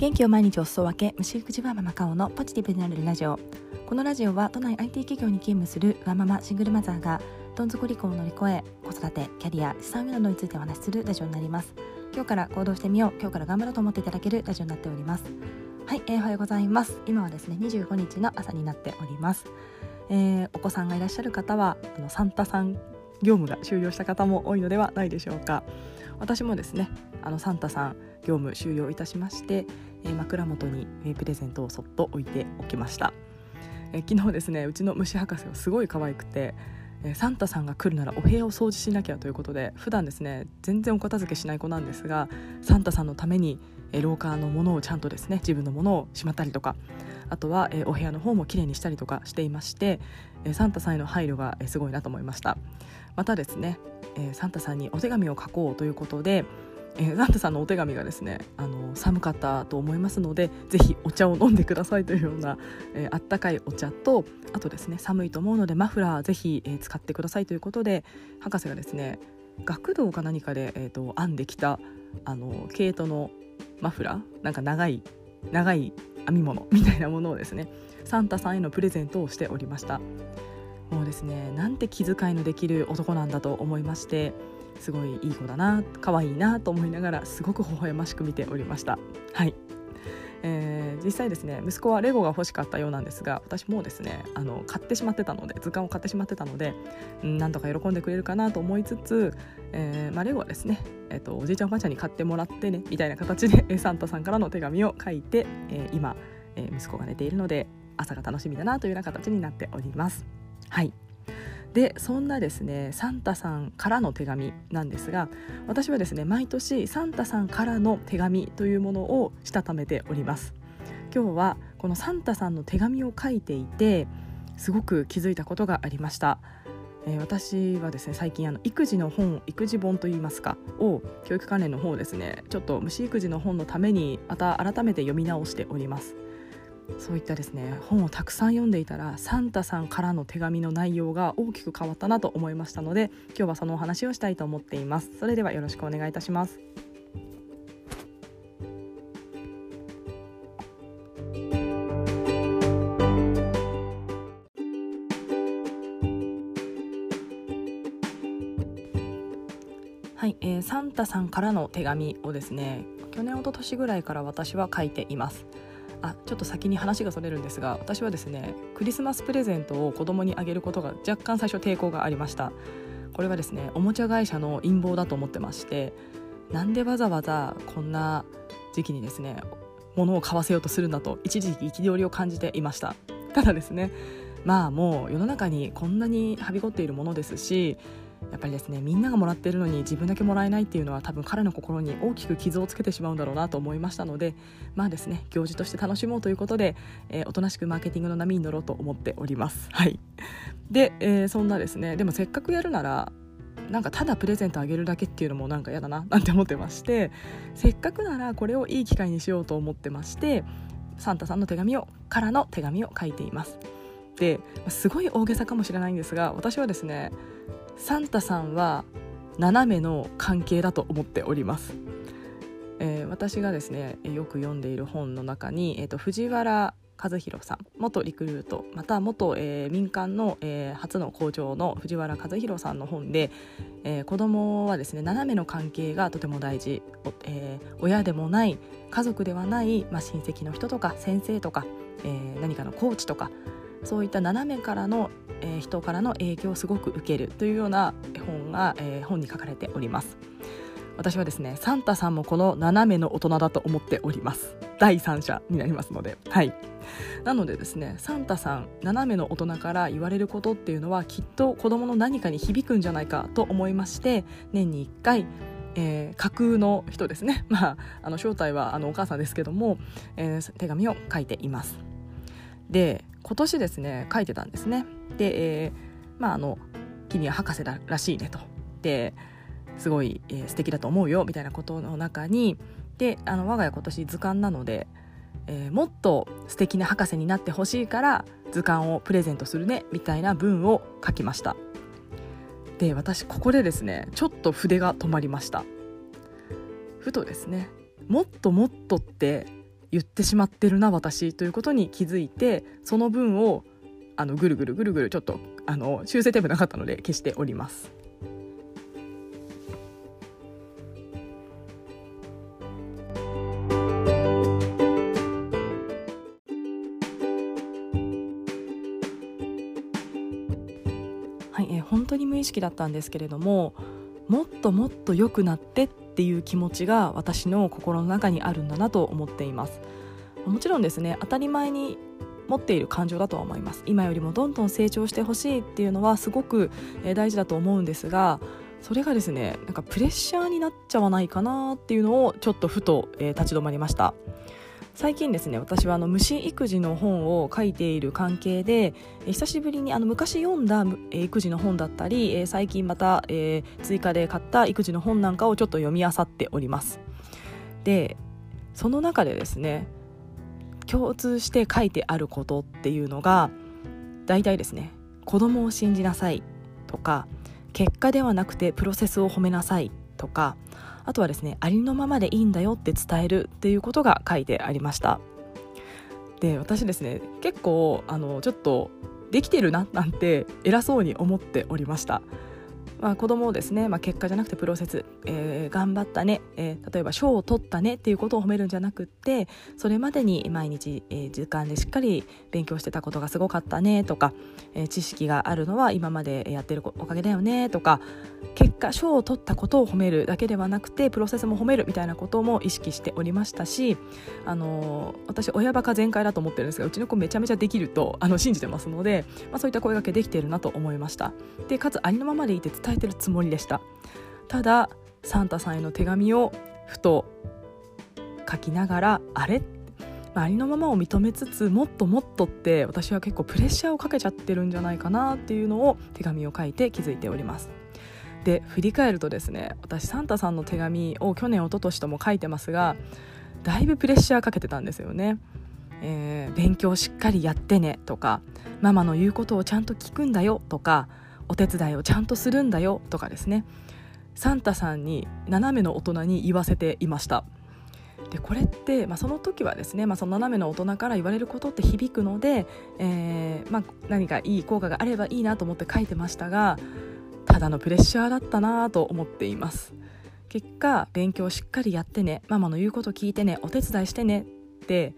元気を毎日お裾分け虫育児はママカオのポジティブになれるラジオ。このラジオは都内 IT 企業に勤務するワーママシングルマザーがどん底離婚を乗り越え子育てキャリア資産運などについてお話しするラジオになります。今日から行動してみよう。今日から頑張ろうと思っていただけるラジオになっております。はい、えー、おはようございます。今はですね25日の朝になっております、えー、お子さんがいらっしゃる方はあのサンタさん業務が終了した方も多いのではないでしょうか。私もですねあのサンタさん業務終了いたしまして、えー、枕元にプレゼントをそっと置いておきました、えー、昨日ですねうちの虫博士はすごい可愛くてサンタさんが来るならお部屋を掃除しなきゃということで普段ですね全然お片付けしない子なんですがサンタさんのために、廊下のものをちゃんとですね自分のものをしまったりとかあとは、お部屋の方もきれいにしたりとかしていまして、サンタさんへの配慮が、すごいなと思いました。またですね、サンタさんにお手紙を書こうということでえー、サンタさんのお手紙がですねあの寒かったと思いますのでぜひお茶を飲んでくださいというような、えー、あったかいお茶とあとですね寒いと思うのでマフラーぜひ、えー、使ってくださいということで博士がですね学童か何かで、えーと、編んできたあの毛糸のマフラーなんか長い長い編み物 みたいなものをですねサンタさんへのプレゼントをしておりました。もうですねなんて気遣いのできる男なんだと思いましてすごいいい子だな可愛いなと思いながらすごく微笑ましく見ておりました。はい。えー、実際ですね息子はレゴが欲しかったようなんですが私もですねあの買ってしまってたので図鑑を買ってしまってたので、ん、なんとか喜んでくれるかなと思いつつ、えーまあ、レゴはですね、えーと、おじいちゃんおばあちゃんに買ってもらってねみたいな形でサンタさんからの手紙を書いて、えー、今、え、息子が寝ているので朝が楽しみだなというような形になっております。はい。でそんなですねサンタさんからの手紙なんですが私はですね毎年サンタさんからの手紙というものをしたためております。今日はこのサンタさんの手紙を書いていてすごく気づいたことがありました。えー、私はですね最近あの育児の本育児本といいますかを教育関連の方ですねちょっと虫育児の本のためにまた改めて読み直しております。そういったですね本をたくさん読んでいたらサンタさんからの手紙の内容が大きく変わったなと思いましたので今日はそのお話をしたいと思っています。それではよろしくお願いいたします。はい、えー、サンタさんからの手紙をですね去年一昨年ぐらいから私は書いています。あちょっと先に話がそれるんですが私はですねクリスマスプレゼントを子供にあげることが若干最初抵抗がありました。これはですねおもちゃ会社の陰謀だと思ってましてなんでわざわざこんな時期にですね物を買わせようとするんだと一時期憤りを感じていました。ただですねまあもう世の中にこんなにはびこっているものですしやっぱりですねみんながもらってるのに自分だけもらえないっていうのは多分彼の心に大きく傷をつけてしまうんだろうなと思いましたのでまあですね行事として楽しもうということで、えー、おとなしくマーケティングの波に乗ろうと思っております。はい。で、えー、そんなですねでもせっかくやるならなんかただプレゼントあげるだけっていうのもなんか嫌だな なんて思ってましてせっかくならこれをいい機会にしようと思ってましてサンタさんの手紙をからの手紙を書いています。ですごい大げさかもしれないんですが私はですねサンタさんは斜めの関係だと思っております、えー、私がですねよく読んでいる本の中に、えーと、藤原和弘さん元リクルートまた元、えー、民間の、えー、初の校長の藤原和弘さんの本で、えー、子供はですね斜めの関係がとても大事、えー、親でもない家族ではない、まあ、親戚の人とか先生とか、えー、何かのコーチとかそういった斜めからの、えー、人からの影響をすごく受けるというような本が、えー、本に書かれております。私はですねサンタさんもこの斜めの大人だと思っております。第三者になりますので。はい。なのでですねサンタさん斜めの大人から言われることっていうのはきっと子供の何かに響くんじゃないかと思いまして年に1回えー、架空の人ですね、まあ、あの正体はあのお母さんですけども、えー、手紙を書いています。で今年ですね書いてたんですね。で、えー、まああの君は博士だらしいねと。ですごい、えー、素敵だと思うよみたいなことの中にであの我が家今年図鑑なので、えー、もっと素敵な博士になってほしいから図鑑をプレゼントするねみたいな文を書きました。で私ここでですねちょっと筆が止まりました。ふとですねもっともっとって言ってしまってるな私ということに気づいてその分をあのぐるぐるぐるぐるちょっとあの修正テープなかったので消しております。はい、えー、本当に無意識だったんですけれどももっともっと良くなってっていう気持ちが私の心の中にあるんだなと思っています。もちろんですね当たり前に持っている感情だとは思います。今よりもどんどん成長してほしいっていうのはすごく大事だと思うんですがそれがですねなんかプレッシャーになっちゃわないかなっていうのをちょっとふと、え、立ち止まりました。最近ですね私はあの虫育児の本を書いている関係で、え久しぶりにあの昔読んだ、え育児の本だったり、え最近また、え、追加で買った育児の本なんかをちょっと読み漁っております。でその中でですね共通して書いてあることっていうのが大体ですね子供を信じなさいとか結果ではなくてプロセスを褒めなさいとかあとはですねありのままでいいんだよって伝えるっていうことが書いてありました。で私ですね結構あのちょっとできてるななんて偉そうに思っておりました。まあ、子供をですね、まあ、結果じゃなくてプロセス、えー、頑張ったね、えー、例えば賞を取ったねっていうことを褒めるんじゃなくってそれまでに毎日、えー、時間でしっかり勉強してたことがすごかったねとか、えー、知識があるのは今までやってるおかげだよねとか結果賞を取ったことを褒めるだけではなくてプロセスも褒めるみたいなことも意識しておりましたし、あのー、私親バカ全開だと思ってるんですがうちの子めちゃめちゃできるとあの信じてますので、まあ、そういった声がけできているなと思いました。でかつありのままでいて伝えてるつもりでした。ただサンタさんへの手紙をふと書きながらあれ？ありのままを認めつつもっともっとって私は結構プレッシャーをかけちゃってるんじゃないかなっていうのを手紙を書いて気づいております。で振り返るとですね私サンタさんの手紙を去年一昨年とも書いてますがだいぶプレッシャーかけてたんですよね、えー、勉強しっかりやってねとかママの言うことをちゃんと聞くんだよとかお手伝いをちゃんとするんだよとかですね。サンタさんに斜めの大人に言わせていました。でこれって、まあ、その時はですね、まあ、その斜めの大人から言われることって響くので、えーまあ、何かいい効果があればいいなと思って書いてましたがただのプレッシャーだったなと思っています。結果勉強しっかりやってねママの言うこと聞いてねお手伝いしてねって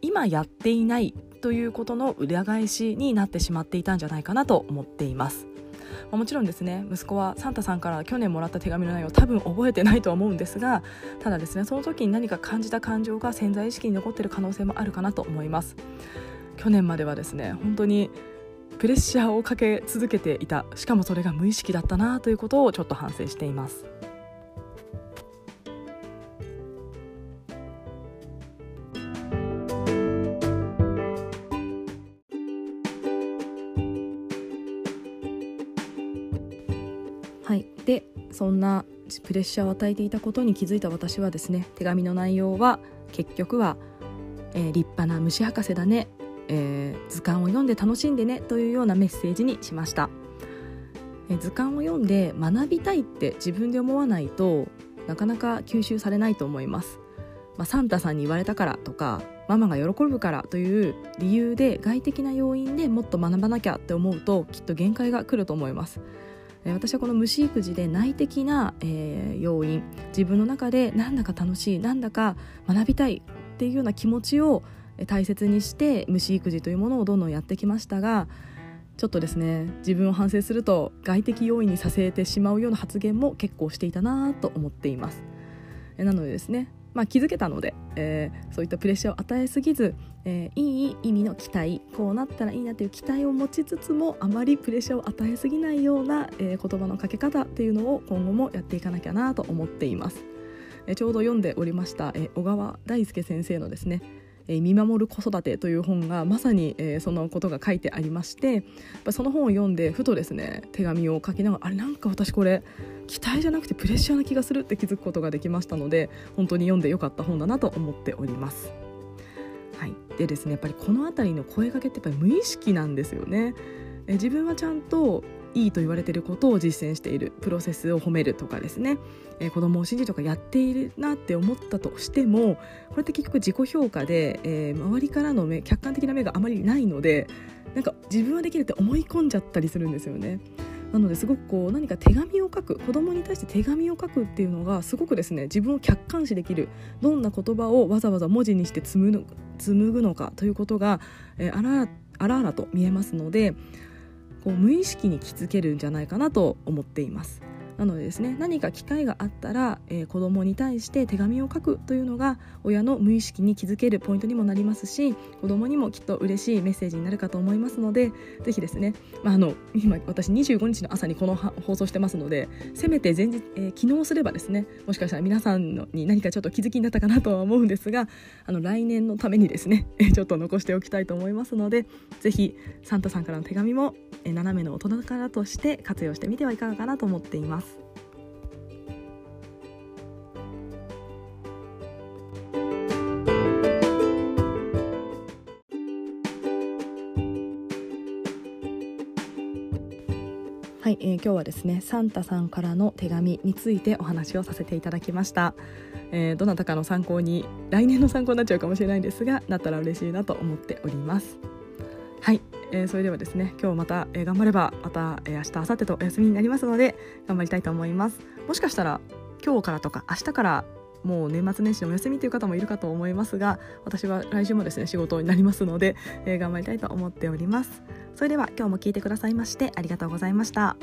今やっていないということの裏返しになってしまっていたんじゃないかなと思っています。ま、もちろんですね息子はサンタさんから去年もらった手紙の内容を多分覚えてないと思うんですがただですねその時に何か感じた感情が潜在意識に残ってる可能性もあるかなと思います。去年まではですね本当にプレッシャーをかけ続けていた。しかもそれが無意識だったなということをちょっと反省しています。はい。でそんなプレッシャーを与えていたことに気づいた私はですね手紙の内容は結局は、えー、立派な虫博士だね、えー、図鑑を読んで楽しんでねというようなメッセージにしました、えー、図鑑を読んで学びたいって自分で思わないとなかなか吸収されないと思います、まあ、サンタさんに言われたからとかママが喜ぶからという理由で外的な要因でもっと学ばなきゃって思うときっと限界が来ると思います。私はこの虫育児で内的な、えー、要因自分の中でなんだか楽しいなんだか学びたいっていうような気持ちを大切にして虫育児というものをどんどんやってきましたがちょっとですね自分を反省すると外的要因にさせてしまうような発言も結構していたなと思っています。なのでですねまあ、気づけたので、えー、そういったプレッシャーを与えすぎず、えー、いい意味の期待こうなったらいいなという期待を持ちつつもあまりプレッシャーを与えすぎないような、えー、言葉のかけ方っていうのを今後もやっていかなきゃなと思っています。えちょうど読んでおりました、え小川大輔先生のですねえ見守る子育てという本がまさに、えー、そのことが書いてありましてその本を読んでふとですね手紙を書きながらあれなんか私これ期待じゃなくてプレッシャーな気がするって気づくことができましたので本当に読んでよかった本だなと思っております。はい、でですねやっぱりこの辺りの声かけってやっぱり無意識なんですよね。え自分はちゃんといいと言われていることを実践しているプロセスを褒めるとかですね、えー、子供を信じるとかやっているなって思ったとしてもこれって結局自己評価で、えー、周りからの目客観的な目があまりないのでなんか自分はできるって思い込んじゃったりするんですよね。なのですごくこう何か手紙を書く子供に対して手紙を書くっていうのがすごくですね自分を客観視できるどんな言葉をわざわざ文字にして紡ぐのかということが、えー、あらあらあらと見えますのでこう無意識に気付けるんじゃないかなと思っています。なのでですね何か機会があったら、えー、子供に対して手紙を書くというのが親の無意識に気づけるポイントにもなりますし子供にもきっと嬉しいメッセージになるかと思いますのでぜひですね、まあ、あの今私25日の朝にこの放送してますのでせめて前日、えー、昨日すればですねもしかしたら皆さんに何かちょっと気づきになったかなとは思うんですがあの来年のためにですねちょっと残しておきたいと思いますのでぜひサンタさんからの手紙も斜めの大人からとして活用してみてはいかがかなと思っています。はい、えー、今日はですねサンタさんからの手紙についてお話をさせていただきました、えー、どなたかの参考に来年の参考になっちゃうかもしれないんですがなったら嬉しいなと思っております。はい、えー、それではですね今日また、えー、頑張ればまた、えー、明日明後日とお休みになりますので頑張りたいと思います。もしかしたら今日からとか明日からもう年末年始のお休みという方もいるかと思いますが私は来週もですね仕事になりますので、えー、頑張りたいと思っております。それでは今日も聞いてくださいましてありがとうございました。